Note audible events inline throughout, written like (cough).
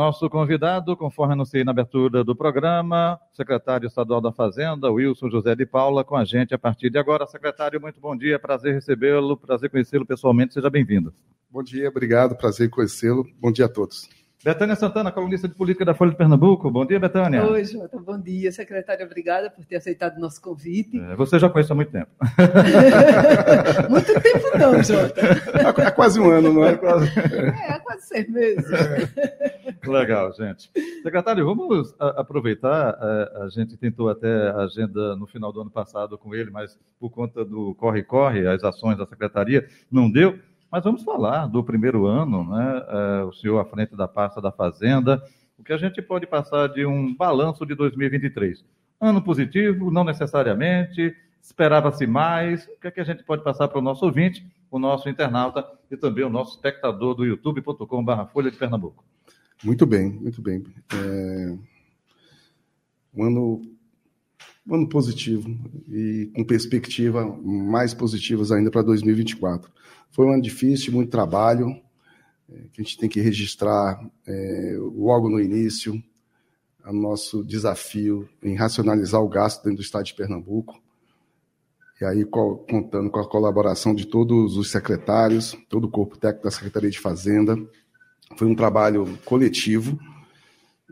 Nosso convidado, conforme anunciei na abertura do programa, secretário estadual da Fazenda, Wilson José de Paula, com a gente a partir de agora. Secretário, muito bom dia, prazer recebê-lo, prazer conhecê-lo pessoalmente, seja bem-vindo. Bom dia, obrigado, prazer conhecê-lo. Bom dia a todos. Betânia Santana, colunista de política da Folha de Pernambuco. Bom dia, Betânia. Oi, Jota. Bom dia, secretário. Obrigada por ter aceitado o nosso convite. É, você já conhece há muito tempo. (laughs) muito tempo não, Jota. Há quase um ano, não é? É, há quase seis meses. Legal, gente. Secretário, vamos aproveitar. É, a gente tentou até a agenda no final do ano passado com ele, mas por conta do corre-corre, as ações da secretaria, não deu. Mas vamos falar do primeiro ano, né? É, o senhor à frente da pasta da Fazenda. O que a gente pode passar de um balanço de 2023? Ano positivo, não necessariamente, esperava-se mais. O que é que a gente pode passar para o nosso ouvinte, o nosso internauta e também o nosso espectador do youtube.com.br Folha de Pernambuco? Muito bem, muito bem. É... Um ano um ano positivo e com perspectiva mais positivas ainda para 2024. Foi um ano difícil, muito trabalho, é, que a gente tem que registrar é, logo no início o nosso desafio em racionalizar o gasto dentro do Estado de Pernambuco. E aí, contando com a colaboração de todos os secretários, todo o corpo técnico da Secretaria de Fazenda. Foi um trabalho coletivo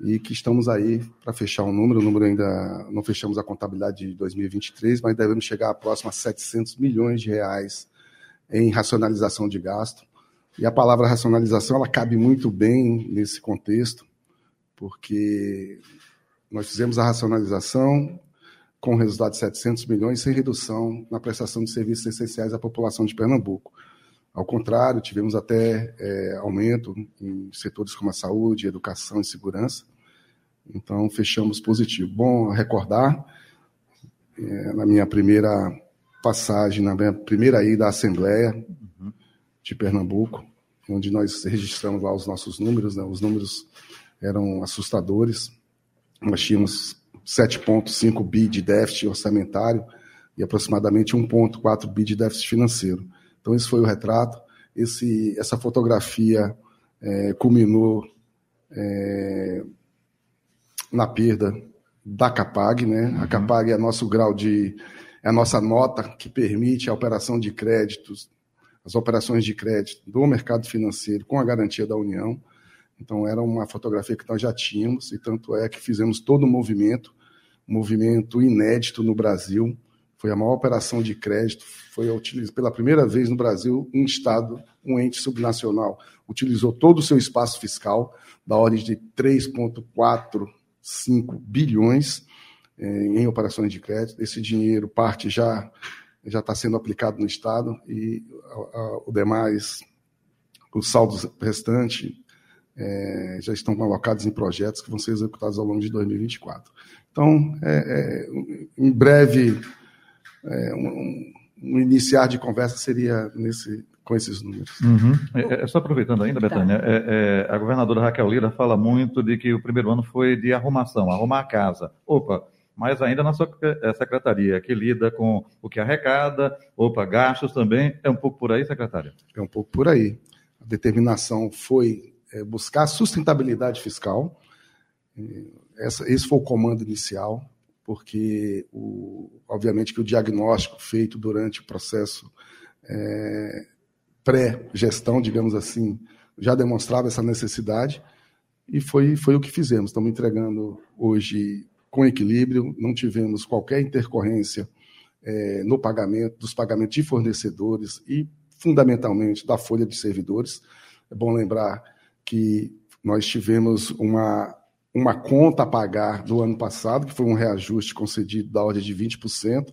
e que estamos aí para fechar o um número. O número ainda não fechamos a contabilidade de 2023, mas devemos chegar próximo a 700 milhões de reais em racionalização de gasto. E a palavra racionalização ela cabe muito bem nesse contexto, porque nós fizemos a racionalização com resultado de 700 milhões sem redução na prestação de serviços essenciais à população de Pernambuco. Ao contrário, tivemos até é, aumento em setores como a saúde, educação e segurança. Então, fechamos positivo. Bom recordar, é, na minha primeira passagem, na minha primeira ida à Assembleia uhum. de Pernambuco, onde nós registramos lá os nossos números, né? os números eram assustadores. Nós tínhamos 7,5 bi de déficit orçamentário e aproximadamente 1,4 bi de déficit financeiro. Então, esse foi o retrato. Esse, essa fotografia é, culminou é, na perda da Capag, né? Uhum. A Capag é nosso grau de é a nossa nota que permite a operação de créditos, as operações de crédito do mercado financeiro com a garantia da União. Então era uma fotografia que nós já tínhamos e tanto é que fizemos todo o movimento, um movimento inédito no Brasil. Foi a maior operação de crédito, foi utilizado pela primeira vez no Brasil um estado, um ente subnacional utilizou todo o seu espaço fiscal da ordem de 3.4 5 bilhões eh, em operações de crédito. Esse dinheiro, parte já já está sendo aplicado no Estado e a, a, o demais, os saldos restantes, é, já estão alocados em projetos que vão ser executados ao longo de 2024. Então, é, é, em breve, um, um, iniciar de conversa seria nesse, com esses números. Uhum. É, é, só aproveitando ainda, tá. Betânia, tá. é, é, a governadora Raquel Lira fala muito de que o primeiro ano foi de arrumação, arrumar a casa. Opa, mas ainda na sua é, secretaria, que lida com o que arrecada, opa, gastos também, é um pouco por aí, secretária? É um pouco por aí. A determinação foi é, buscar sustentabilidade fiscal, essa, esse foi o comando inicial, porque, o, obviamente, que o diagnóstico feito durante o processo é, pré-gestão, digamos assim, já demonstrava essa necessidade e foi, foi o que fizemos. Estamos entregando hoje com equilíbrio, não tivemos qualquer intercorrência é, no pagamento, dos pagamentos de fornecedores e, fundamentalmente, da folha de servidores. É bom lembrar que nós tivemos uma, uma conta a pagar do ano passado, que foi um reajuste concedido da ordem de 20%,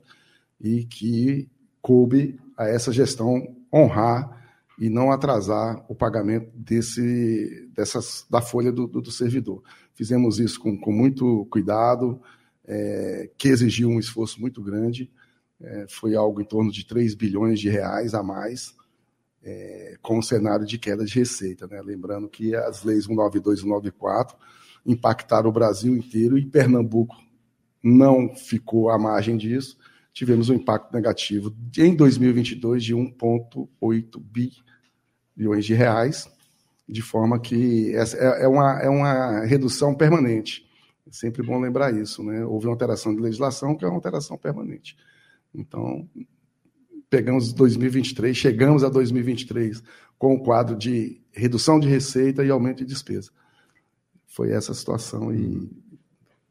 e que coube a essa gestão honrar e não atrasar o pagamento desse, dessas, da folha do, do, do servidor. Fizemos isso com, com muito cuidado, é, que exigiu um esforço muito grande, é, foi algo em torno de 3 bilhões de reais a mais, é, com o cenário de queda de receita. Né? Lembrando que as leis 192 e 194 impactaram o Brasil inteiro e Pernambuco não ficou à margem disso. Tivemos um impacto negativo em 2022 de 1,8 bilhões de reais, de forma que é, é uma, é uma redução permanente. É sempre bom lembrar isso. Né? Houve uma alteração de legislação que é uma alteração permanente. Então, pegamos 2023, chegamos a 2023 com o quadro de redução de receita e aumento de despesa. Foi essa a situação e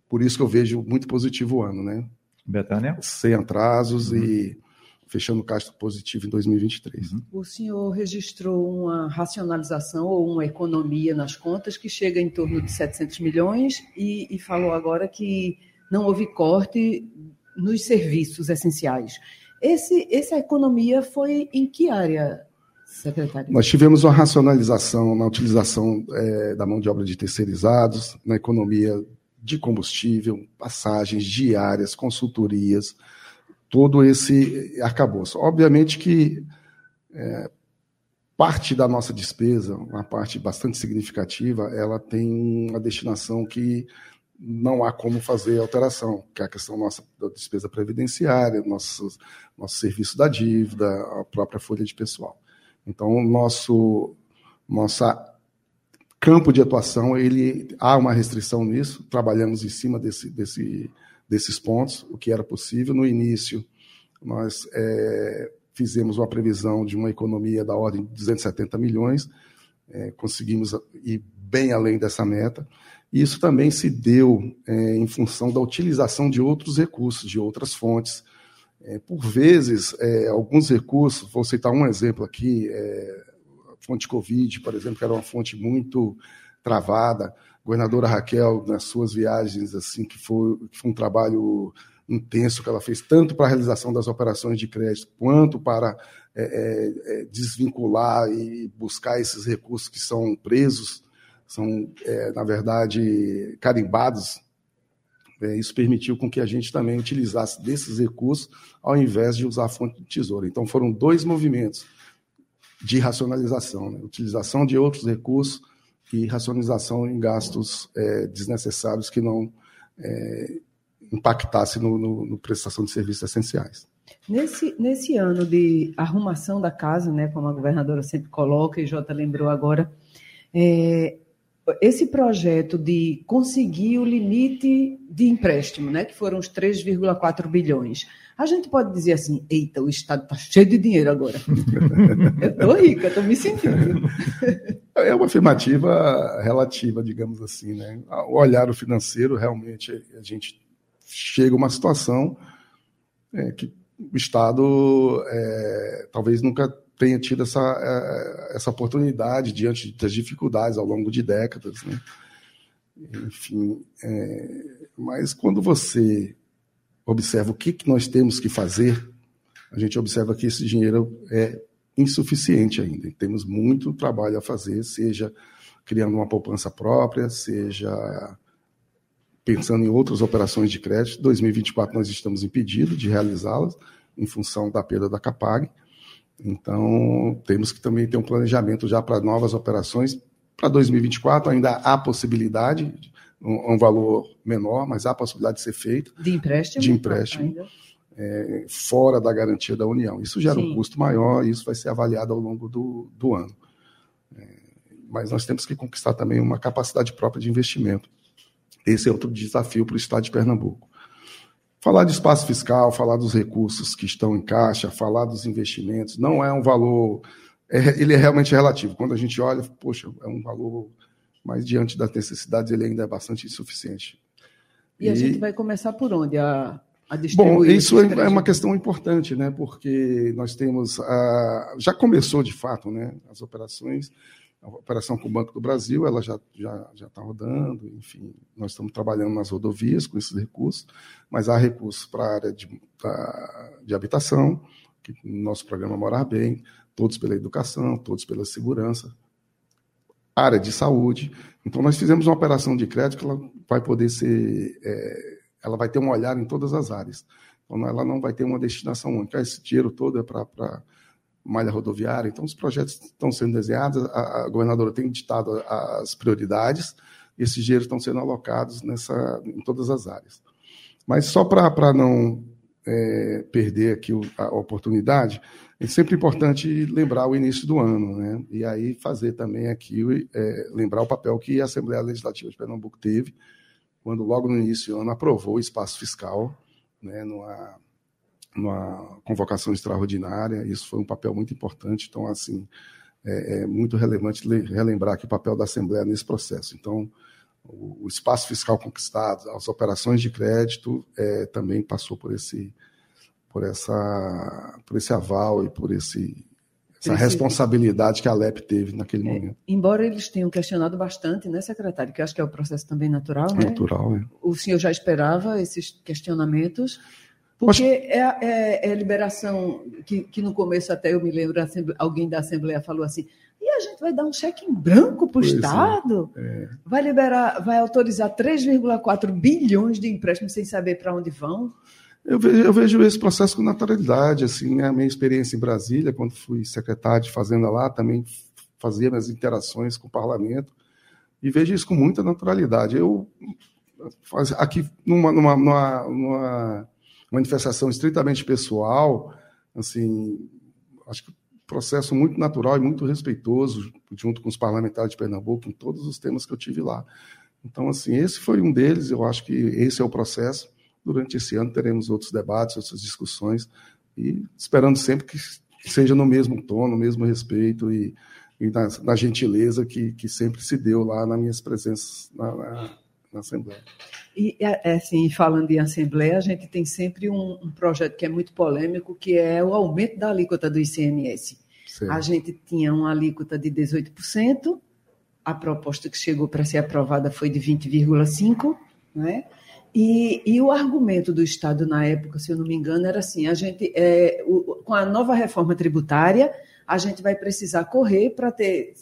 por isso que eu vejo muito positivo o ano, né? Betânia? Sem atrasos uhum. e fechando caixa positivo em 2023. Uhum. O senhor registrou uma racionalização ou uma economia nas contas que chega em torno de 700 milhões e, e falou agora que não houve corte nos serviços essenciais. Esse, essa economia foi em que área, secretário? Nós tivemos uma racionalização na utilização é, da mão de obra de terceirizados, na economia de combustível, passagens diárias, consultorias, todo esse arcabouço. Obviamente que é, parte da nossa despesa, uma parte bastante significativa, ela tem uma destinação que não há como fazer alteração, que é a questão nossa da despesa previdenciária, nosso, nosso serviço da dívida, a própria folha de pessoal. Então, nosso nossa campo de atuação, ele há uma restrição nisso, trabalhamos em cima desse, desse, desses pontos, o que era possível. No início, nós é, fizemos uma previsão de uma economia da ordem de 270 milhões, é, conseguimos ir bem além dessa meta. E isso também se deu é, em função da utilização de outros recursos, de outras fontes. É, por vezes, é, alguns recursos, vou citar um exemplo aqui, é, a fonte Covid, por exemplo, que era uma fonte muito travada. A governadora Raquel, nas suas viagens, assim, que foi, que foi um trabalho intenso que ela fez, tanto para a realização das operações de crédito, quanto para é, é, é desvincular e buscar esses recursos que são presos são, é, na verdade, carimbados. É, isso permitiu com que a gente também utilizasse desses recursos ao invés de usar a fonte de tesouro. Então, foram dois movimentos de racionalização, né? utilização de outros recursos e racionalização em gastos é, desnecessários que não é, impactassem no, no, no, prestação de serviços essenciais. Nesse, nesse ano de arrumação da casa, né, como a governadora sempre coloca, e Jota lembrou agora, é, esse projeto de conseguir o limite de empréstimo, né, que foram os 3,4 bilhões, a gente pode dizer assim: eita, o Estado está cheio de dinheiro agora. (laughs) eu estou rica, estou me sentindo. É uma afirmativa relativa, digamos assim. Né? O olhar financeiro, realmente, a gente chega a uma situação é, que o Estado é, talvez nunca tenha tido essa, é, essa oportunidade diante das dificuldades ao longo de décadas. Né? Enfim, é, mas quando você observa o que, que nós temos que fazer, a gente observa que esse dinheiro é insuficiente ainda. Temos muito trabalho a fazer, seja criando uma poupança própria, seja pensando em outras operações de crédito. 2024 nós estamos impedidos de realizá-las em função da perda da Capag. Então, temos que também ter um planejamento já para novas operações. Para 2024, ainda há possibilidade, um, um, valor menor, mas há possibilidade de ser feito. De empréstimo? De empréstimo. É, fora da garantia da União. Isso gera Sim. um custo maior e isso vai ser avaliado ao longo do, do ano. É, mas nós temos que conquistar também uma capacidade própria de investimento. Esse é outro desafio para o Estado de Pernambuco. Falar de espaço fiscal, falar dos recursos que estão em caixa, falar dos investimentos, não é um valor. É, ele é realmente relativo. Quando a gente olha, poxa, é um valor, mas diante das necessidades, ele ainda é bastante insuficiente. E, e... a gente vai começar por onde? A, a Bom, isso é, é uma questão importante, né? Porque nós temos. A... Já começou de fato, né? As operações a operação com o Banco do Brasil, ela já já já está rodando, enfim, nós estamos trabalhando nas rodovias com esses recursos, mas há recursos para a área de, de habitação, que no nosso programa Morar Bem, todos pela educação, todos pela segurança, área de saúde. Então, nós fizemos uma operação de crédito que ela vai poder ser, é, ela vai ter um olhar em todas as áreas. Então, ela não vai ter uma destinação única. Esse dinheiro todo é para malha rodoviária. Então, os projetos estão sendo desenhados, a, a governadora tem ditado as prioridades, esses dinheiros estão sendo alocados nessa, em todas as áreas. Mas só para não é, perder aqui a oportunidade, é sempre importante lembrar o início do ano, né? E aí fazer também aqui, é, lembrar o papel que a Assembleia Legislativa de Pernambuco teve, quando logo no início do ano aprovou o espaço fiscal, né, numa, numa convocação extraordinária. Isso foi um papel muito importante. Então, assim, é, é muito relevante relembrar aqui o papel da Assembleia nesse processo. Então, o, o espaço fiscal conquistado, as operações de crédito é, também passou por esse por essa por esse aval e por esse essa responsabilidade que a LEP teve naquele é, momento. Embora eles tenham questionado bastante, né, secretário? Que acho que é o processo também natural, né? Natural, né? O senhor já esperava esses questionamentos? Porque é, é, é, liberação que, que no começo até eu me lembro, alguém da Assembleia falou assim, e a gente vai dar um cheque em branco para o é, Estado? É. Vai liberar, vai autorizar 3,4 bilhões de empréstimos sem saber para onde vão? Eu vejo, eu vejo, esse processo com naturalidade. Assim, né? a minha experiência em Brasília, quando fui secretário de Fazenda lá, também fazia minhas interações com o parlamento e vejo isso com muita naturalidade. Eu aqui numa, numa, numa, numa manifestação estritamente pessoal, assim, acho que processo muito natural e muito respeitoso junto com os parlamentares de Pernambuco em todos os temas que eu tive lá. Então, assim, esse foi um deles. Eu acho que esse é o processo durante esse ano teremos outros debates, outras discussões, e esperando sempre que seja no mesmo tom, no mesmo respeito e, e na, na, gentileza que, que sempre se deu lá nas minhas presenças na, na, na Assembleia. E, é, é, assim, falando em Assembleia, a gente tem sempre um, um, projeto que é muito polêmico, que é o aumento da alíquota do ICMS. Sim. A gente tinha uma alíquota de 18%, a proposta que chegou para ser aprovada foi de 20,5%, né? E, e, o argumento do Estado na época, se eu não me engano, era assim: a gente, é, o, com a nova reforma tributária, a gente vai precisar correr para ter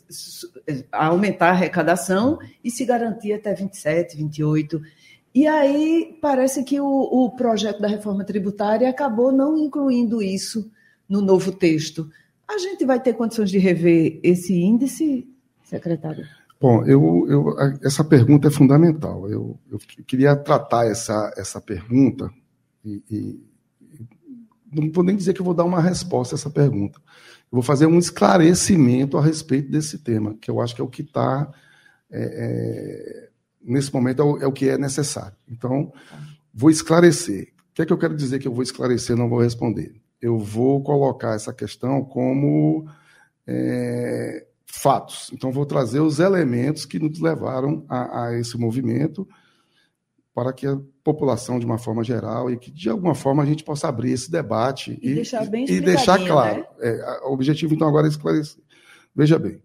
aumentar a arrecadação e se garantir até 27, 28. E aí parece que o, o projeto da reforma tributária acabou não incluindo isso no novo texto. A gente vai ter condições de rever esse índice, secretário? Bom, eu, eu, essa pergunta é fundamental. Eu, eu queria tratar essa, essa pergunta e, e, não vou nem dizer que vou dar uma resposta a essa pergunta. Eu vou fazer um esclarecimento a respeito desse tema, que eu acho que é o que está, é, é, nesse momento, é o, é o, que é necessário. Então, vou esclarecer. O que é que eu quero dizer que eu vou esclarecer não vou responder? Eu vou colocar essa questão como é, fatos. Então, vou trazer os elementos que nos levaram a, a, esse movimento para que a população, de uma forma geral, e que de alguma forma a gente possa abrir esse debate e, e deixar, bem e deixar claro. Né? É, o objetivo, então, agora é esclarecer. Veja bem,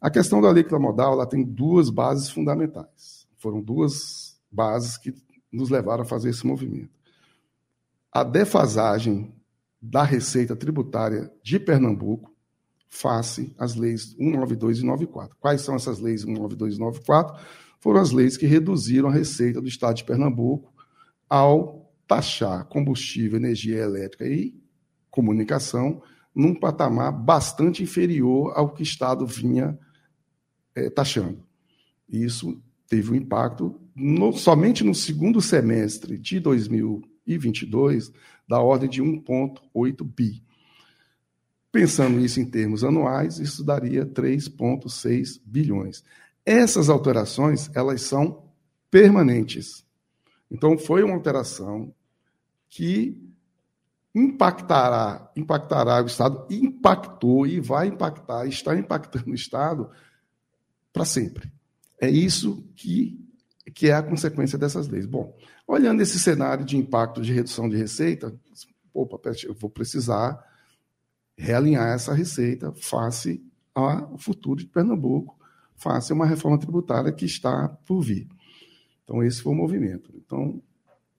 a questão da alíquota modal ela tem duas bases fundamentais. Foram duas bases que nos levaram a fazer esse movimento. A defasagem da receita tributária de Pernambuco, face às leis 192 e 94. Quais são essas leis 192 e 94? Foram as leis que reduziram a receita do Estado de Pernambuco ao taxar combustível, energia elétrica e comunicação num patamar bastante inferior ao que o Estado vinha é, taxando. Isso teve um impacto no, somente no segundo semestre de 2022 da ordem de 1,8 bi. Pensando isso em termos anuais, isso daria 3,6 bilhões. Essas alterações, elas são permanentes. Então, foi uma alteração que impactará, impactará o Estado, impactou e vai impactar, está impactando o Estado para sempre. É isso que, que é a consequência dessas leis. Bom, olhando esse cenário de impacto de redução de receita, opa, eu vou precisar realinhar essa receita face ao futuro de Pernambuco, face a uma reforma tributária que está por vir. Então, esse foi o movimento. Então,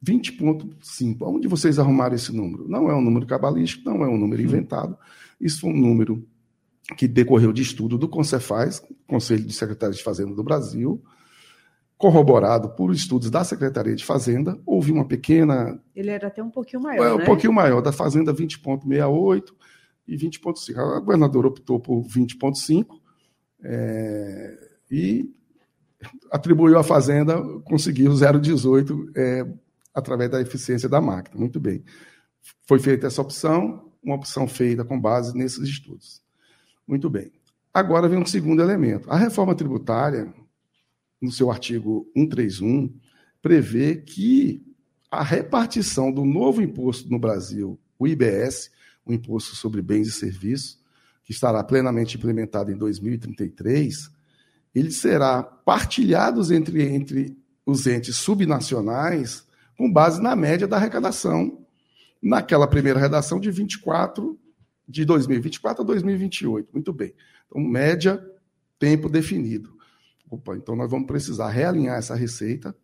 20,5. Onde vocês arrumaram esse número? Não é um número cabalístico, não é um número inventado. Isso foi um número que decorreu de estudo do Concefaz, Conselho de Secretários de Fazenda do Brasil, corroborado por estudos da Secretaria de Fazenda. Houve uma pequena. Ele era até um pouquinho maior. É, um né? pouquinho maior, da Fazenda 20,68 e 20,5. A governadora optou por 20,5 é, e atribuiu à Fazenda, conseguiu 0,18 é, através da eficiência da máquina. Muito bem. Foi feita essa opção, uma opção feita com base nesses estudos. Muito bem. Agora vem um segundo elemento. A reforma tributária, no seu artigo 131, prevê que a repartição do novo imposto no Brasil, o IBS, o Imposto sobre Bens e Serviços, que estará plenamente implementado em 2033, ele será partilhado entre, entre os entes subnacionais com base na média da arrecadação naquela primeira redação de 24 de 2024 a 2028. Muito bem. Então, média, tempo definido. Opa, então nós vamos precisar realinhar essa receita,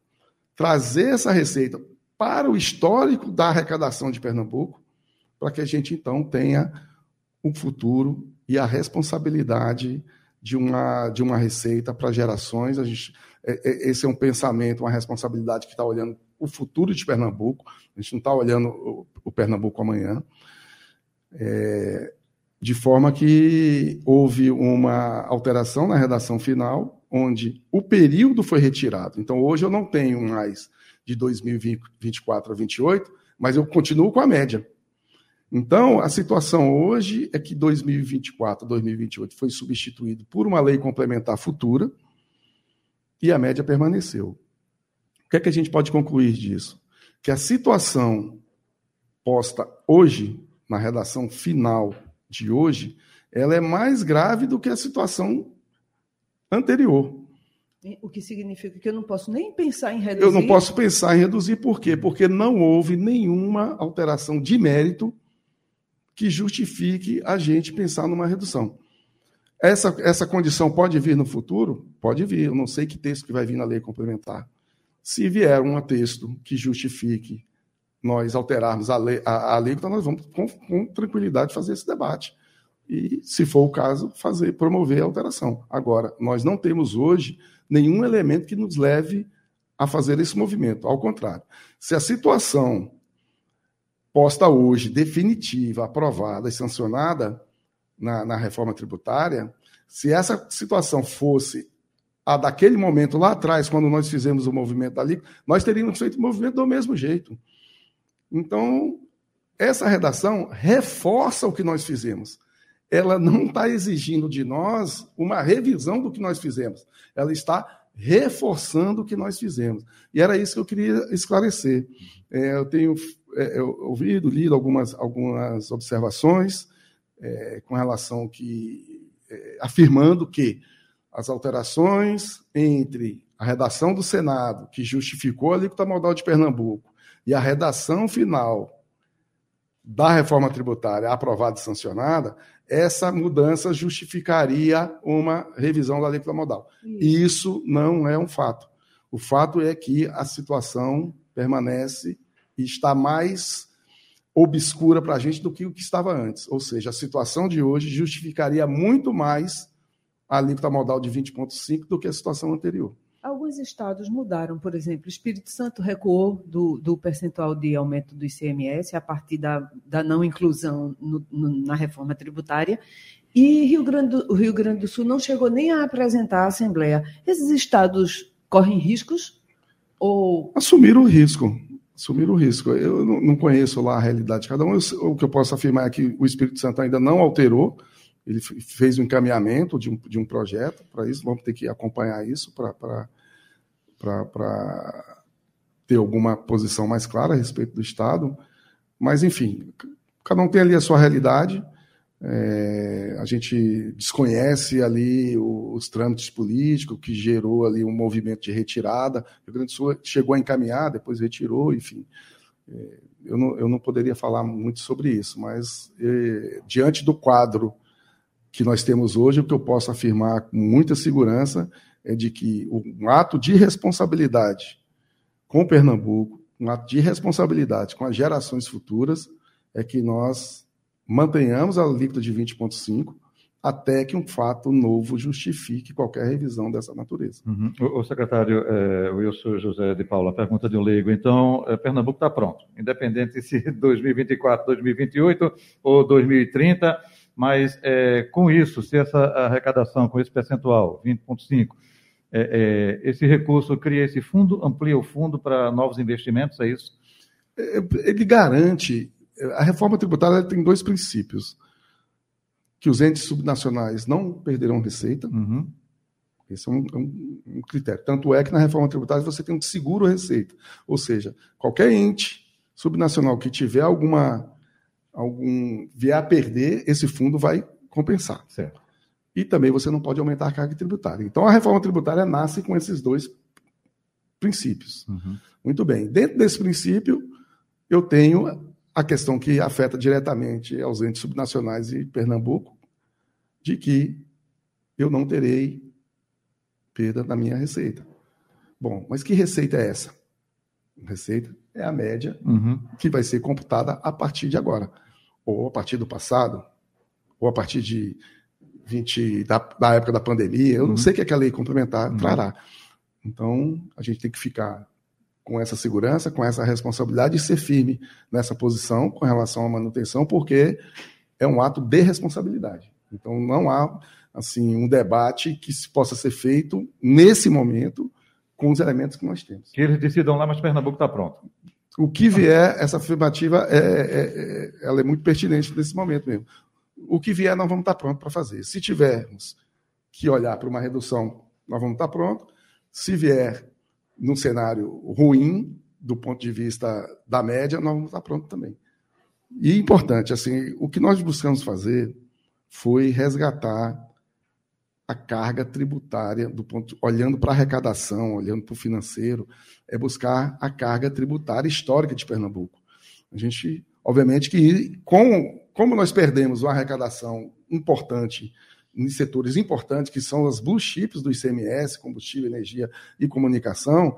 trazer essa receita para o histórico da arrecadação de Pernambuco, para que a gente então tenha o futuro e a responsabilidade de uma, de uma receita para gerações. A gente, é, é, esse é um pensamento, uma responsabilidade que está olhando o futuro de Pernambuco, a gente não está olhando o, Pernambuco amanhã. É, de forma que houve uma alteração na redação final, onde o período foi retirado. Então, hoje eu não tenho mais de 2024 a 2028, mas eu continuo com a média. Então, a situação hoje é que 2024 2028 foi substituído por uma lei complementar futura e a média permaneceu. O que é que a gente pode concluir disso? Que a situação posta hoje, na redação final de hoje, ela é mais grave do que a situação anterior. O que significa que eu não posso nem pensar em reduzir. Eu não posso pensar em reduzir, por quê? Porque não houve nenhuma alteração de mérito que justifique a gente pensar numa redução. Essa, essa condição pode vir no futuro? Pode vir. Eu não sei que texto que vai vir na lei complementar. Se vier um texto que justifique nós alterarmos a lei, a, a lei então nós vamos com, com tranquilidade fazer esse debate. E, se for o caso, fazer, promover a alteração. Agora, nós não temos hoje nenhum elemento que nos leve a fazer esse movimento. Ao contrário, se a situação posta hoje, definitiva, aprovada e sancionada na, na reforma tributária, se essa situação fosse a daquele momento lá atrás, quando nós fizemos o movimento dali, nós teríamos feito o movimento do mesmo jeito. Então, essa redação reforça o que nós fizemos. Ela não está exigindo de nós uma revisão do que nós fizemos. Ela está reforçando o que nós fizemos. E era isso que eu queria esclarecer. É, eu tenho é, eu, ouvido, lido algumas, algumas observações é, com relação que é, afirmando que as alterações entre a redação do Senado, que justificou a alíquota modal de Pernambuco, e a redação final da reforma tributária aprovada e sancionada, essa mudança justificaria uma revisão da alíquota modal. Isso. Isso não é um fato. O fato é que a situação permanece e está mais obscura para a gente do que o que estava antes. Ou seja, a situação de hoje justificaria muito mais a alíquota modal de 20,5 do que a situação anterior. Alguns estados mudaram, por exemplo, o Espírito Santo recuou do, do percentual de aumento do ICMS a partir da, da não inclusão no, no, na reforma tributária, e Rio Grande o Rio Grande do Sul não chegou nem a apresentar à Assembleia. Esses estados correm riscos? Ou... Assumiram o risco. Assumiram o risco. Eu não conheço lá a realidade de cada um. o que eu posso afirmar é que o Espírito Santo ainda não alterou ele fez o um encaminhamento de um, de um projeto para isso, vamos ter que acompanhar isso para ter alguma posição mais clara a respeito do Estado. Mas, enfim, cada um tem ali a sua realidade. É, a gente desconhece ali os, os trâmites políticos que gerou ali um movimento de retirada. O Rio Grande do Sul chegou a encaminhar, depois retirou, enfim. É, eu, não, eu não poderia falar muito sobre isso, mas é, diante do quadro que nós temos hoje, o que eu posso afirmar com muita segurança é de que um ato de responsabilidade com Pernambuco, um ato de responsabilidade com as gerações futuras, é que nós mantenhamos a alíquota de 20,5 até que um fato novo justifique qualquer revisão dessa natureza. Uhum. O, o, secretário é, Wilson José de Paula, pergunta de um leigo. Então, é, Pernambuco está pronto, independente se (laughs) 2024, 2028 ou 2030, mas é, com isso, se essa arrecadação, com esse percentual, 20,5%, é, é, esse recurso cria esse fundo, amplia o fundo para novos investimentos, é isso? É, ele garante. A reforma tributária tem dois princípios que os entes subnacionais não perderão receita. Uhum. Esse é um, é um, um, critério. Tanto é que na reforma tributária você tem um seguro receita. Ou seja, qualquer ente subnacional que tiver alguma algum vier a perder, esse fundo vai compensar. Certo. E também você não pode aumentar a carga tributária. Então a reforma tributária nasce com esses dois princípios. Uhum. Muito bem. Dentro desse princípio, eu tenho a questão que afeta diretamente aos entes subnacionais e Pernambuco, de que eu não terei perda na minha receita. Bom, mas que receita é essa? Receita é a média uhum. que vai ser computada a partir de agora, ou a partir do passado, ou a partir de 20 da, da época da pandemia. Eu uhum. não sei o que, é que a lei complementar uhum. trará. Então, a gente tem que ficar com essa segurança, com essa responsabilidade e ser firme nessa posição com relação à manutenção, porque é um ato de responsabilidade. Então não há assim um debate que se possa ser feito nesse momento com os elementos que nós temos. Que eles decidam lá, mas Pernambuco está pronto. O que vier, essa afirmativa é, é, é, ela é muito pertinente nesse momento mesmo. O que vier, nós vamos estar prontos para fazer. Se tivermos que olhar para uma redução, nós vamos estar prontos. Se vier num cenário ruim, do ponto de vista da média, nós vamos estar prontos também. E importante, assim, o que nós buscamos fazer foi resgatar a carga tributária do ponto, olhando para a arrecadação, olhando para o financeiro, é buscar a carga tributária histórica de Pernambuco. A gente, obviamente, que com, como nós perdemos uma arrecadação importante em setores importantes, que são as blue chips do ICMS, combustível, energia e comunicação,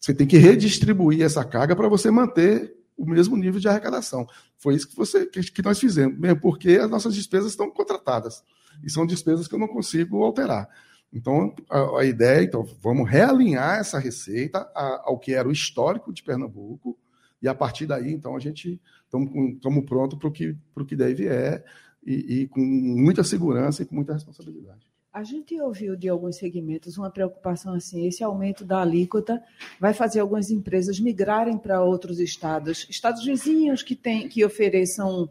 você tem que redistribuir essa carga para você manter o mesmo nível de arrecadação. Foi isso que, você, que nós fizemos, mesmo porque as nossas despesas estão contratadas. E são despesas que eu não consigo alterar. Então, a, a ideia, então, vamos realinhar essa receita ao que era o histórico de Pernambuco, e a partir daí, então, a gente estamos prontos para o que, que deve é e, e com muita segurança e com muita responsabilidade. A gente ouviu de alguns segmentos uma preocupação assim: esse aumento da alíquota vai fazer algumas empresas migrarem para outros estados, estados vizinhos que, tem, que ofereçam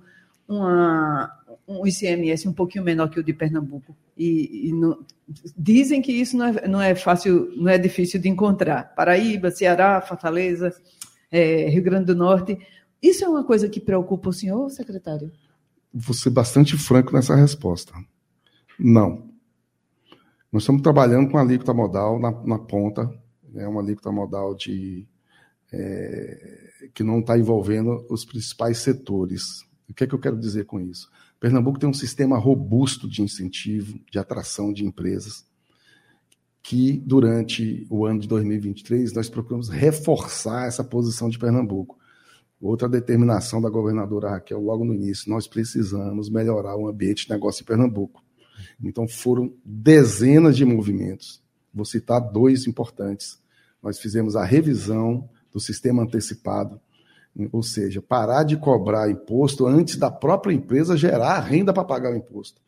uma, um ICMS um pouquinho menor que o de Pernambuco. E, e não, dizem que isso não é, não é fácil, não é difícil de encontrar. Paraíba, Ceará, Fortaleza, é, Rio Grande do Norte. Isso é uma coisa que preocupa o senhor, secretário? vou ser bastante franco nessa resposta. Não. Nós estamos trabalhando com a alíquota modal na, na ponta, é né, uma alíquota modal de, é, que não está envolvendo os principais setores. O que é que eu quero dizer com isso? Pernambuco tem um sistema robusto de incentivo, de atração de empresas, que durante o ano de 2023 nós procuramos reforçar essa posição de Pernambuco. Outra determinação da governadora Raquel logo no início, nós precisamos melhorar o ambiente de negócio em Pernambuco. Então foram dezenas de movimentos. Vou citar dois importantes. Nós fizemos a revisão do sistema antecipado, ou seja, parar de cobrar imposto antes da própria empresa gerar a renda para pagar o imposto.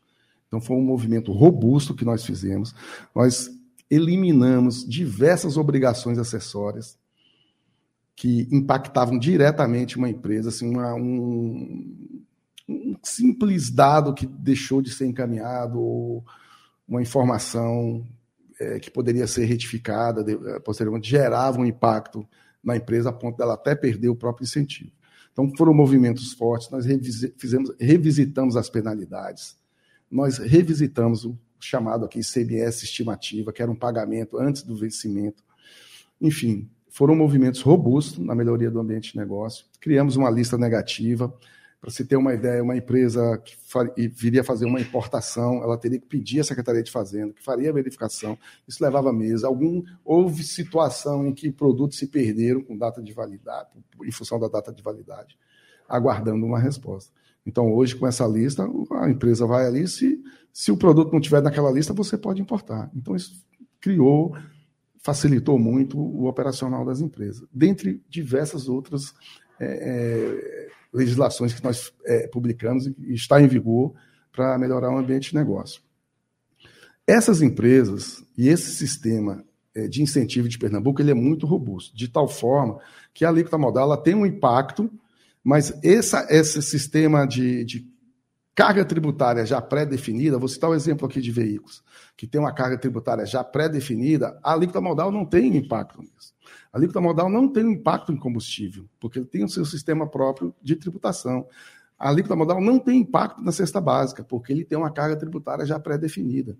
Então foi um movimento robusto que nós fizemos. Nós eliminamos diversas obrigações acessórias que impactavam diretamente uma empresa, assim, uma, um, simples dado que deixou de ser encaminhado, ou uma informação é, que poderia ser retificada é, posteriormente, gerava um impacto na empresa a ponto dela até perder o próprio incentivo. Então foram movimentos fortes, nós fizemos, revisitamos as penalidades, nós revisitamos o chamado aqui CBS estimativa, que era um pagamento antes do vencimento. Enfim, foram movimentos robustos na melhoria do ambiente de negócio. Criamos uma lista negativa. Para se ter uma ideia, uma empresa que viria fazer uma importação, ela teria que pedir à Secretaria de Fazenda, que faria a verificação. Isso levava meses. Algum, houve situação em que produtos se perderam com data de validade, em função da data de validade, aguardando uma resposta. Então, hoje, com essa lista, a empresa vai ali, se, Se o produto não tiver naquela lista, você pode importar. Então, isso criou, facilitou muito o operacional das empresas, dentre diversas outras é, legislações que nós é, publicamos e está em vigor para melhorar o ambiente de negócio. Essas empresas e esse sistema é, de incentivo de Pernambuco ele é muito robusto, de tal forma que a alíquota modal ela tem um impacto, mas essa, esse sistema de, de carga tributária já pré-definida, vou citar o um exemplo aqui de veículos, que tem uma carga tributária já pré-definida, a alíquota modal não tem impacto nisso. A alíquota modal não tem impacto em combustível, porque ele tem o seu sistema próprio de tributação. A alíquota modal não tem impacto na cesta básica, porque ele tem uma carga tributária já pré-definida.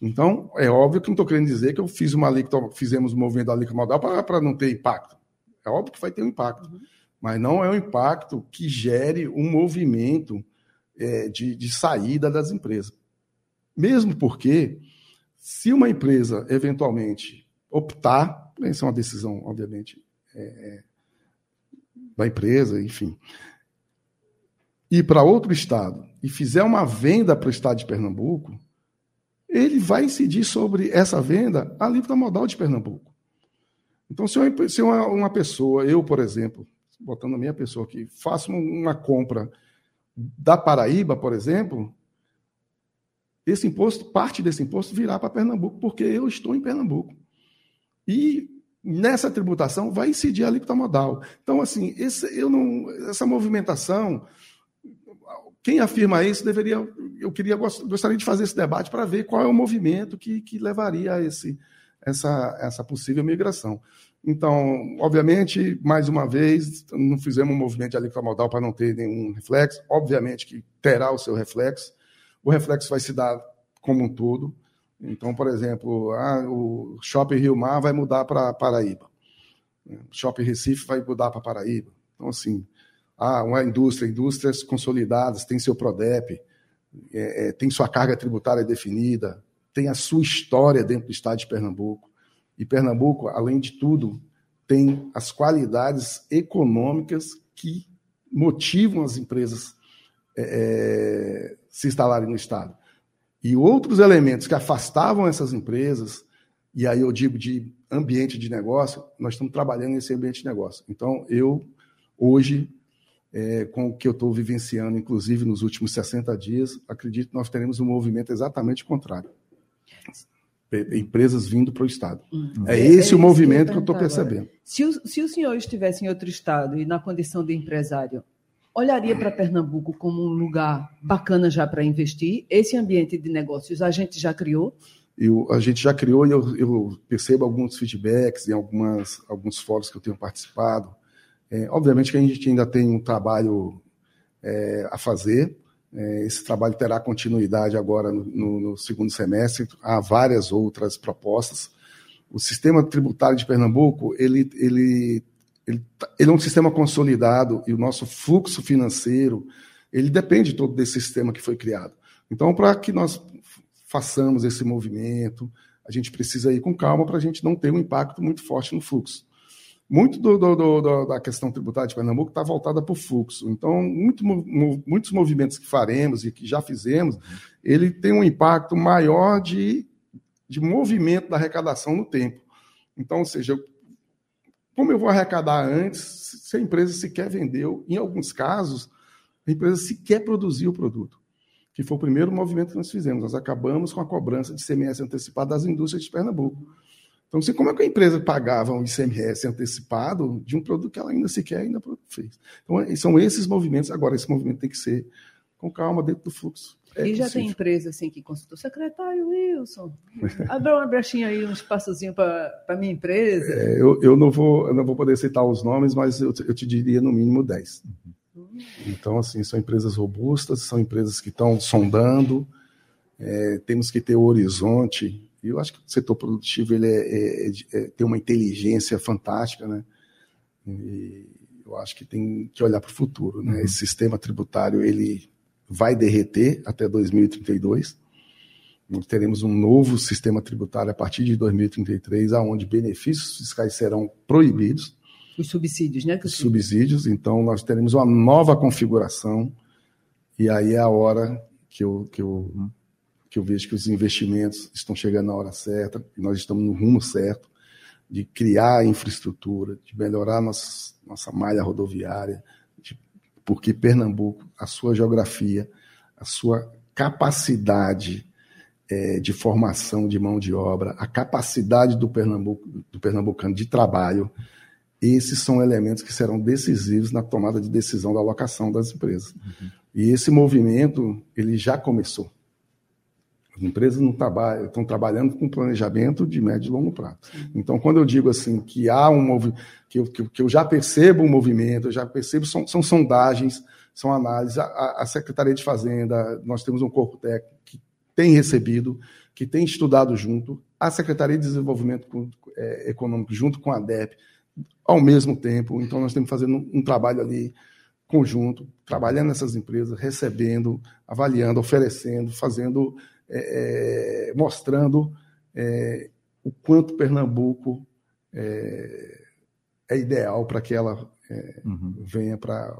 Então, é óbvio que não estou querendo dizer que eu fiz uma alíquota, fizemos um movimento da alíquota modal para não ter impacto. É óbvio que vai ter um impacto, uhum. mas não é um impacto que gere um movimento é, de, de saída das empresas. Mesmo porque, se uma empresa eventualmente optar, essa é uma decisão, obviamente, é, é da empresa, enfim, ir para outro estado e fizer uma venda para o estado de Pernambuco, ele vai incidir sobre essa venda a alíquota modal de Pernambuco. Então, se uma, se uma, uma pessoa, eu, por exemplo, botando a minha pessoa aqui, faço uma compra da Paraíba, por exemplo, esse imposto, parte desse imposto virá para Pernambuco, porque eu estou em Pernambuco. E nessa tributação vai incidir a alíquota modal. Então, assim, esse, eu não, essa movimentação, quem afirma isso deveria, eu queria gostaria de fazer esse debate para ver qual é o movimento que, que levaria a esse, essa, essa possível migração. Então, obviamente, mais uma vez, não fizemos um movimento de alíquota modal para não ter nenhum reflexo. Obviamente que terá o seu reflexo. O reflexo vai se dar como um todo. Então, por exemplo, ah, o Shopping Rio Mar vai mudar para Paraíba. O Shopping Recife vai mudar para Paraíba. Então, assim, ah, uma indústria, indústrias consolidadas, tem seu PRODEP, é, é, tem sua carga tributária definida, tem a sua história dentro do estado de Pernambuco. E Pernambuco, além de tudo, tem as qualidades econômicas que motivam as empresas é, é, se instalarem no Estado. E outros elementos que afastavam essas empresas, e aí eu digo de ambiente de negócio, nós estamos trabalhando nesse ambiente de negócio. Então, eu, hoje, é, com o que eu estou vivenciando, inclusive nos últimos 60 dias, acredito que nós teremos um movimento exatamente contrário empresas vindo para o Estado. Hum. É, é esse é o movimento que eu estou percebendo. Se o, se o senhor estivesse em outro Estado e na condição de empresário, olharia para Pernambuco como um lugar bacana já para investir? Esse ambiente de negócios a gente já criou? Eu, a gente já criou e eu, eu, percebo alguns feedbacks em algumas, alguns fóruns que eu tenho participado. É, obviamente que a gente ainda tem um trabalho é, a fazer, esse trabalho terá continuidade agora no, no, no, segundo semestre. Há várias outras propostas. O sistema tributário de Pernambuco ele, ele, ele, ele é um sistema consolidado e o nosso fluxo financeiro ele depende todo desse sistema que foi criado. Então, para que nós façamos esse movimento, a gente precisa ir com calma para a gente não ter um impacto muito forte no fluxo. Muito do, do, do, da questão tributária de Pernambuco está voltada para o fluxo. Então, muito, muitos movimentos que faremos e que já fizemos, ele tem um impacto maior de, de movimento da arrecadação no tempo. Então, ou seja, como eu vou arrecadar antes, se a empresa sequer vendeu, em alguns casos, a empresa sequer produziu o produto, que foi o primeiro movimento que nós fizemos. Nós acabamos com a cobrança de CMS antecipada das indústrias de Pernambuco. Então, assim, como é que a empresa pagava um ICMS antecipado de um produto que ela ainda sequer ainda fez? Então, é, são esses movimentos. Agora, esse movimento tem que ser com calma dentro do fluxo. É e já possível. tem empresa assim que consultou, secretário Wilson, abre uma brechinha aí, um espaçozinho para a minha empresa. É, eu, eu, não vou, eu não vou poder citar os nomes, mas eu, eu te diria no mínimo 10. Então, assim, são empresas robustas, são empresas que estão sondando, é, temos que ter o horizonte eu acho que o setor produtivo ele é, é, é, é tem uma inteligência fantástica, né? E eu acho que tem que olhar para o futuro, né? Uhum. Esse sistema tributário ele vai derreter até 2032. Nós teremos um novo sistema tributário a partir de 2033, aonde benefícios fiscais serão proibidos. Os subsídios, né? Os subsídios. Então, nós teremos uma nova configuração. E aí é a hora que eu, que eu que eu vejo que os investimentos estão chegando na hora certa, e nós estamos no rumo certo de criar infraestrutura, de melhorar nossa, nossa malha rodoviária, de, porque Pernambuco, a sua geografia, a sua capacidade é, de formação de mão de obra, a capacidade do, Pernambuco, do pernambucano de trabalho, esses são elementos que serão decisivos na tomada de decisão da alocação das empresas. Uhum. E esse movimento ele já começou. As empresas não trabalham, estão trabalhando com planejamento de médio e longo prazo. Então, quando eu digo assim que há um movimento, que, que, eu já percebo um movimento, eu já percebo, são, são sondagens, são análises. A, a, Secretaria de Fazenda, nós temos um corpo técnico que tem recebido, que tem estudado junto, a Secretaria de Desenvolvimento é, Econômico junto com a DEP, ao mesmo tempo. Então, nós temos fazendo um trabalho ali conjunto, trabalhando nessas empresas, recebendo, avaliando, oferecendo, fazendo é, é, mostrando é, o quanto Pernambuco é, é ideal para que ela é, uhum. venha para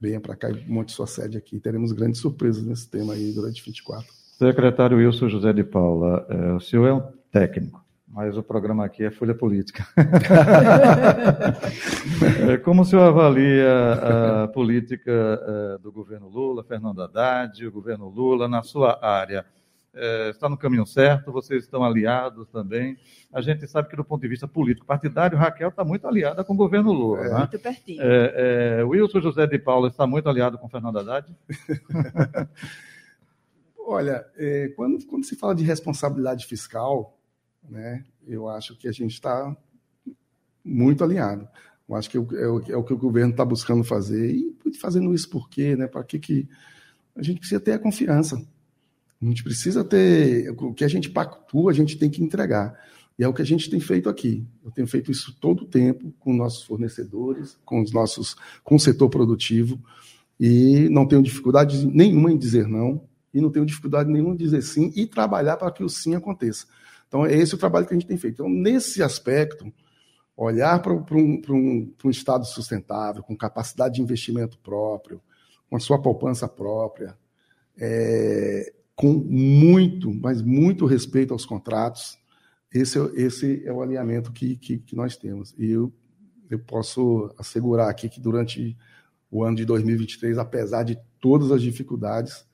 venha para cá e monte sua sede aqui. Teremos grandes surpresas nesse tema aí durante 24. Secretário Wilson José de Paula, o senhor é um técnico, mas o programa aqui é Folha Política. (laughs) Como o senhor avalia a política do governo Lula, Fernando Haddad, o governo Lula, na sua área? está no caminho certo, vocês estão aliados também. A gente sabe que, do ponto de vista político partidário, Raquel está muito aliada com o governo Lula. É, né? Muito pertinho. É, é, Wilson José de Paula está muito aliado com Fernando Haddad? (laughs) Olha, é, quando, quando se fala de responsabilidade fiscal, né, eu acho que a gente está muito alinhado. Eu acho que é, o, é o que o governo está buscando fazer. E fazendo isso por quê? Né? Para que, que a gente precisa ter a confiança. A gente precisa ter. O que a gente pactua, a gente tem que entregar. E é o que a gente tem feito aqui. Eu tenho feito isso todo o tempo com nossos fornecedores, com os nossos, com o setor produtivo, e não tenho dificuldade nenhuma em dizer não, e não tenho dificuldade nenhuma em dizer sim e trabalhar para que o sim aconteça. Então, é esse o trabalho que a gente tem feito. Então, nesse aspecto, olhar para um, um, um Estado sustentável, com capacidade de investimento próprio, com a sua poupança própria, é, com muito, mas muito respeito aos contratos. Esse, é esse é o alinhamento que, que, que nós temos. E eu, eu posso assegurar aqui que durante o ano de 2023, apesar de todas as dificuldades,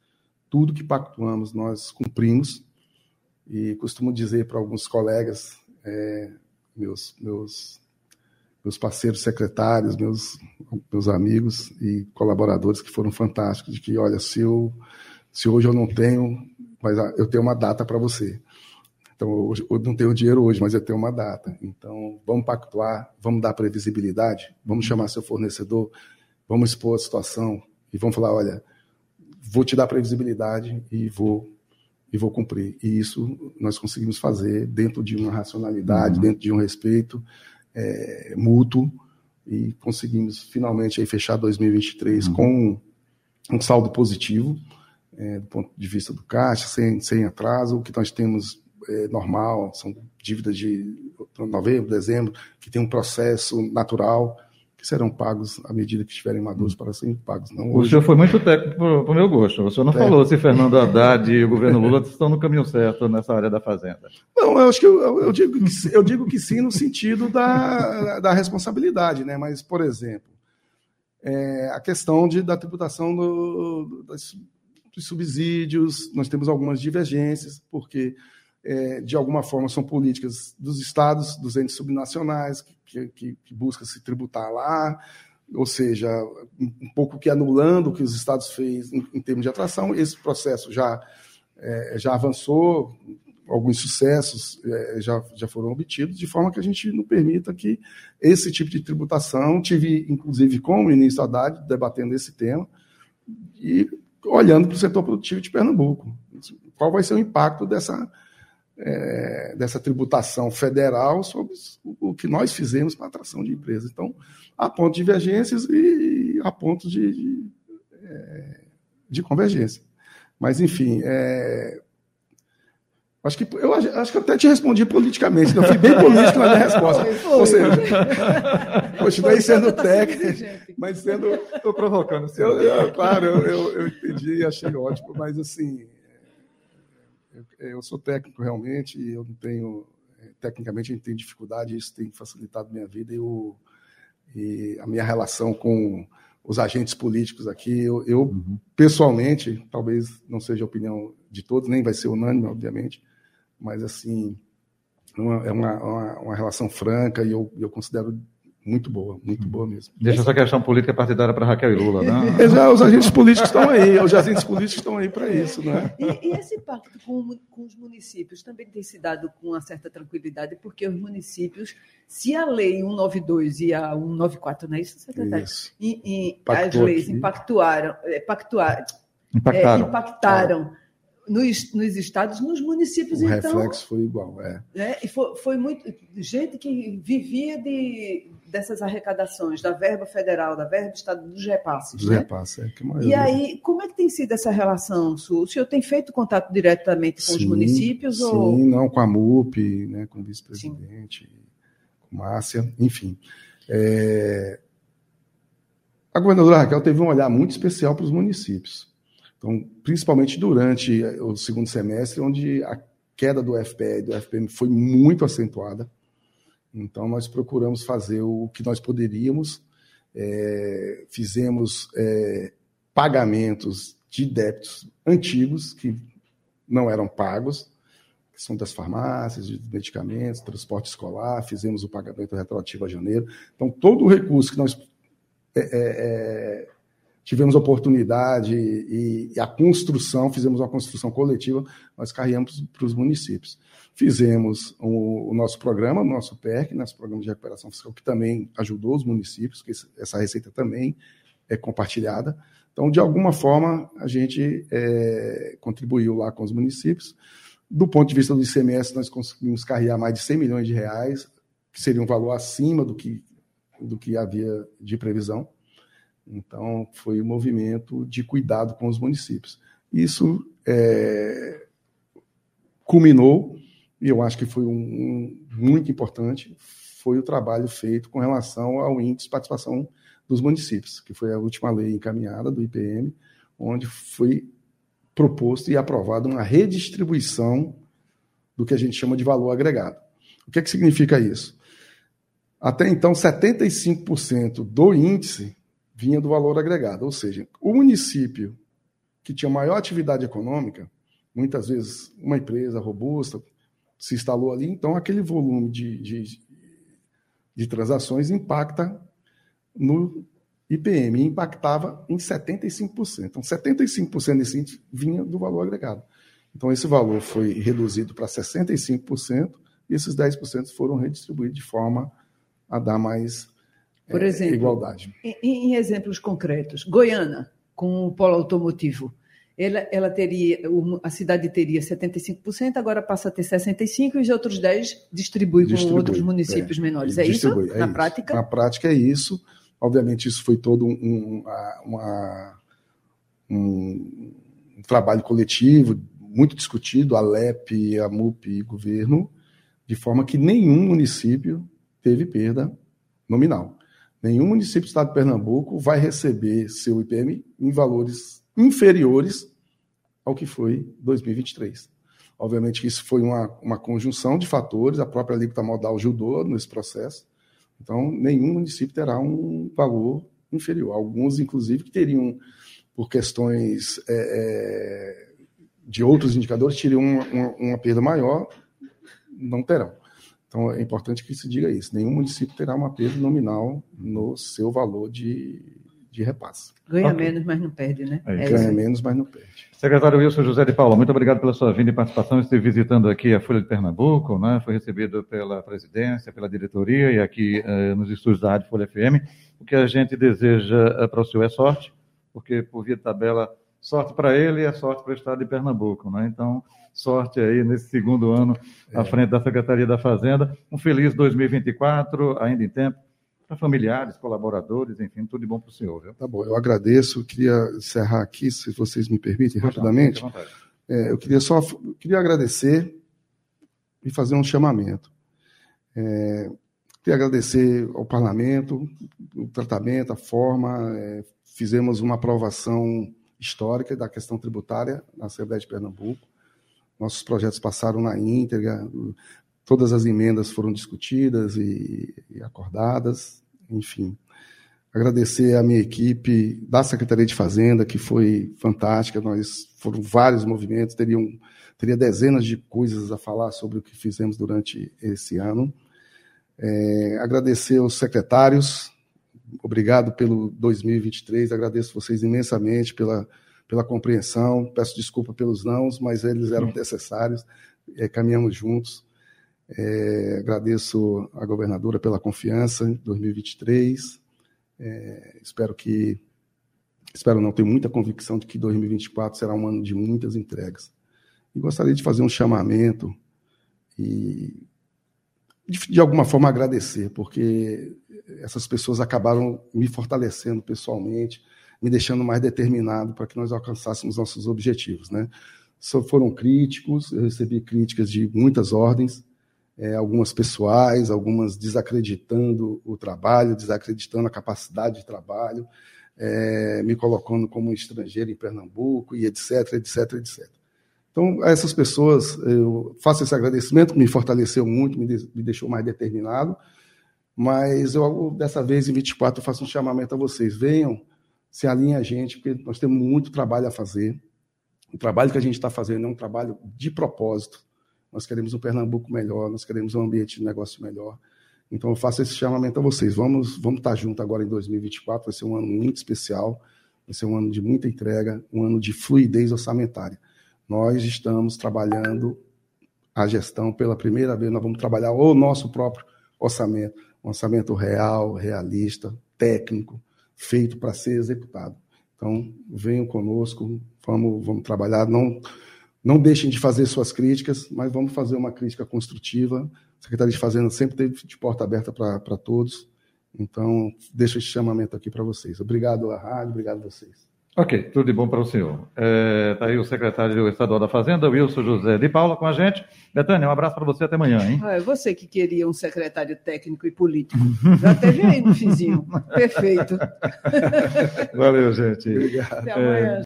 tudo que pactuamos nós cumprimos e costumo dizer para alguns colegas, é, meus, meus, meus parceiros secretários, meus, meus amigos e colaboradores que foram fantásticos, de que, olha, se, eu, se hoje eu não tenho, mas eu tenho uma data para você. Então, hoje, eu não tenho dinheiro hoje, mas eu tenho uma data. Então, vamos pactuar, vamos dar previsibilidade, vamos chamar seu fornecedor, vamos expor a situação e vamos falar, olha, vou te dar previsibilidade e vou e vou cumprir. E isso nós conseguimos fazer dentro de uma racionalidade, uhum. dentro de um respeito é, mútuo, e conseguimos finalmente aí fechar 2023 uhum. com um saldo positivo, é, do ponto de vista do caixa, sem, sem atraso. O que nós temos é normal, são dívidas de novembro, dezembro, que tem um processo natural que serão pagos à medida que estiverem maduros para serem pagos. Não hoje. O senhor foi muito técnico para o meu gosto. O senhor não falou se Fernando Haddad e o governo Lula estão no caminho certo nessa área da fazenda. Não, eu acho que eu, eu digo, que, eu digo que sim no sentido da, da responsabilidade, né? Mas, por exemplo, é, a questão de, da tributação do, das, dos subsídios, nós temos algumas divergências, porque é, de alguma forma, são políticas dos estados, dos entes subnacionais, que, que, que busca se tributar lá, ou seja, um pouco que anulando o que os estados fez em, em termos de atração. Esse processo já, é, já avançou, alguns sucessos é, já, já foram obtidos, de forma que a gente não permita que esse tipo de tributação, tive inclusive com o ministro Haddad debatendo esse tema, e olhando para o setor produtivo de Pernambuco. Qual vai ser o impacto dessa é, dessa tributação federal sobre o que nós fizemos para a atração de empresas. Então, há pontos de divergências e há pontos de, de, é, de convergência. Mas, enfim, é, acho, que, eu acho que eu até te respondi politicamente, eu fui bem (laughs) político na minha resposta. Ou seja, (laughs) continuei sendo técnico, mas sendo. Estou provocando. Eu, eu, claro, eu, eu, eu entendi e achei ótimo, mas assim Eu, eu sou técnico realmente e eu não tenho, tecnicamente, a gente tem dificuldade, isso tem facilitado minha vida e, o, e a minha relação com os agentes políticos aqui. Eu, eu uhum. pessoalmente, talvez não seja a opinião de todos, nem vai ser unânime, obviamente, mas assim, uma, é uma, uma, uma relação franca e eu, eu considero muito boa, muito boa mesmo. Deixa essa questão política partidária para Raquel e Lula, né? (laughs) É, já, os agentes políticos estão aí, os agentes políticos estão aí para isso, né? E, e esse pacto com, com, os municípios também tem se dado com uma certa tranquilidade, porque os municípios, se a lei 192 e a 194, não é isso, secretário? Isso. E, e as leis aqui. impactuaram, é, pactuaram, impactaram, é, impactaram nos, nos estados, nos municípios. O então, reflexo foi igual, é. Né? E foi, foi muito gente que vivia de, dessas arrecadações, da verba federal, da verba do estado, dos repasses. Dos né? repasses, é que E aí, como é que tem sido essa relação, Su? O senhor tem feito contato diretamente com sim, os municípios? Sim, ou... não, com a MUP, né, com o vice-presidente, com Márcia, enfim. É... A governadora Raquel teve um olhar muito especial para os municípios. Então, principalmente durante o segundo semestre, onde a queda do FPE e do FPM foi muito acentuada. Então, nós procuramos fazer o que nós poderíamos, é, fizemos é, pagamentos de débitos antigos que não eram pagos, que são das farmácias, de medicamentos, transporte escolar, fizemos o pagamento retroativo a janeiro. Então, todo o recurso que nós é, é, é tivemos oportunidade e, e, a construção, fizemos uma construção coletiva, nós carregamos para os municípios. Fizemos o, o, nosso programa, o nosso PERC, nosso programa de recuperação fiscal, que também ajudou os municípios, que essa receita também é compartilhada. Então, de alguma forma, a gente é, contribuiu lá com os municípios. Do ponto de vista do ICMS, nós conseguimos carregar mais de 100 milhões de reais, que seria um valor acima do que, do que havia de previsão. Então, foi um movimento de cuidado com os municípios. Isso é, culminou, e eu acho que foi um, um, muito importante, foi o trabalho feito com relação ao índice de participação dos municípios, que foi a última lei encaminhada do IPM, onde foi proposto e aprovado uma redistribuição do que a gente chama de valor agregado. O que, é que significa isso? Até então, 75% do índice vinha do valor agregado. Ou seja, o município que tinha maior atividade econômica, muitas vezes uma empresa robusta, se instalou ali, então aquele volume de, de, de transações impacta no IPM, impactava em 75%. Então, 75% desse índice vinha do valor agregado. Então, esse valor foi reduzido para 65%, e esses 10% foram redistribuídos de forma a dar mais por é, exemplo, igualdade. Em, em, exemplos concretos, Goiânia, com o polo automotivo, ela, ela teria, a cidade teria 75%, agora passa a ter 65% e os outros 10% distribui, distribui com outros municípios é, menores. É isso? É na isso. prática? Na prática é isso. Obviamente, isso foi todo um, uma, um, um trabalho coletivo, muito discutido, a LEP, a MUP e o governo, de forma que nenhum município teve perda nominal. Nenhum município do estado de Pernambuco vai receber seu IPM em valores inferiores ao que foi 2023. Obviamente que isso foi uma, uma conjunção de fatores, a própria alíquota modal ajudou nesse processo. Então, nenhum município terá um valor inferior. Alguns, inclusive, que teriam, por questões é, é, de outros indicadores, teriam uma, uma, uma perda maior, não terão. Então, é importante que se diga isso. Nenhum município terá uma perda nominal no seu valor de, de repasse. Ganha okay. menos, mas não perde, né? É, é ganha menos, mas não perde. Secretário Wilson José de Paula, muito obrigado pela sua vinda e participação. Estive visitando aqui a Folha de Pernambuco, né? foi recebido pela presidência, pela diretoria e aqui eh, nos estúdios da Rádio Folha FM. O que a gente deseja eh, para o senhor é sorte, porque por via de tabela, sorte para ele e é sorte para o estado de Pernambuco. Né? Então, sorte aí nesse segundo ano à é. frente da Secretaria da Fazenda. Um feliz 2024, ainda em tempo, para familiares, colaboradores, enfim, tudo de bom para o senhor. Viu? Tá bom, eu agradeço. Queria encerrar aqui, se vocês me permitem, Pode rapidamente. É, eu queria só queria agradecer e fazer um chamamento. É, queria agradecer ao parlamento, o tratamento, a forma. É, fizemos uma aprovação histórica da questão tributária na Assembleia de Pernambuco nossos projetos passaram na íntegra, todas as emendas foram discutidas e, e acordadas, enfim. Agradecer a minha equipe da Secretaria de Fazenda, que foi fantástica. Nós foram vários movimentos, teriam, teria dezenas de coisas a falar sobre o que fizemos durante esse ano. É, agradecer aos secretários, obrigado pelo 2023, agradeço vocês imensamente pela, pela compreensão, peço desculpa pelos nãos, mas eles eram necessários, é, caminhamos juntos. É, agradeço a governadora pela confiança em 2023. É, espero que. Espero não, tenho muita convicção de que 2024 será um ano de muitas entregas. E gostaria de fazer um chamamento e, de, de alguma forma, agradecer, porque essas pessoas acabaram me fortalecendo pessoalmente, me deixando mais determinado para que nós alcançássemos nossos objetivos. Né? Foram críticos, eu recebi críticas de muitas ordens, é, algumas pessoais, algumas desacreditando o trabalho, desacreditando a capacidade de trabalho, é, me colocando como estrangeiro em Pernambuco e etc, etc, etc. Então, a essas pessoas, eu faço esse agradecimento, me fortaleceu muito, me, de, me deixou mais determinado, mas eu, dessa vez, em 24, eu faço um chamamento a vocês. Venham, se alinhem a gente, porque nós temos muito trabalho a fazer. O trabalho que a gente está fazendo é um trabalho de propósito. Nós queremos um Pernambuco melhor, nós queremos um ambiente de negócio melhor. Então eu faço esse chamamento a vocês. Vamos, vamos estar juntos agora em 2024, vai ser um ano muito especial, vai ser um ano de muita entrega, um ano de fluidez orçamentária. Nós estamos trabalhando a gestão pela primeira vez, nós vamos trabalhar o nosso próprio orçamento, um orçamento real, realista, técnico, feito para ser executado. Então, venham conosco, vamos, vamos trabalhar, não não deixem de fazer suas críticas, mas vamos fazer uma crítica construtiva. A Secretaria de Fazenda sempre teve de porta aberta para todos. Então, deixo esse chamamento aqui para vocês. Obrigado à rádio, obrigado a vocês. Ok, tudo de bom para o senhor. Está é, tá aí o secretário estadual da Fazenda, Wilson José de Paula, com a gente. Betânia, um abraço para você até amanhã, hein? Ah, é você que queria um secretário técnico e político. Já teve aí no Fizinho. (laughs) Perfeito. Valeu, gente. Obrigado. Até amanhã.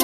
É...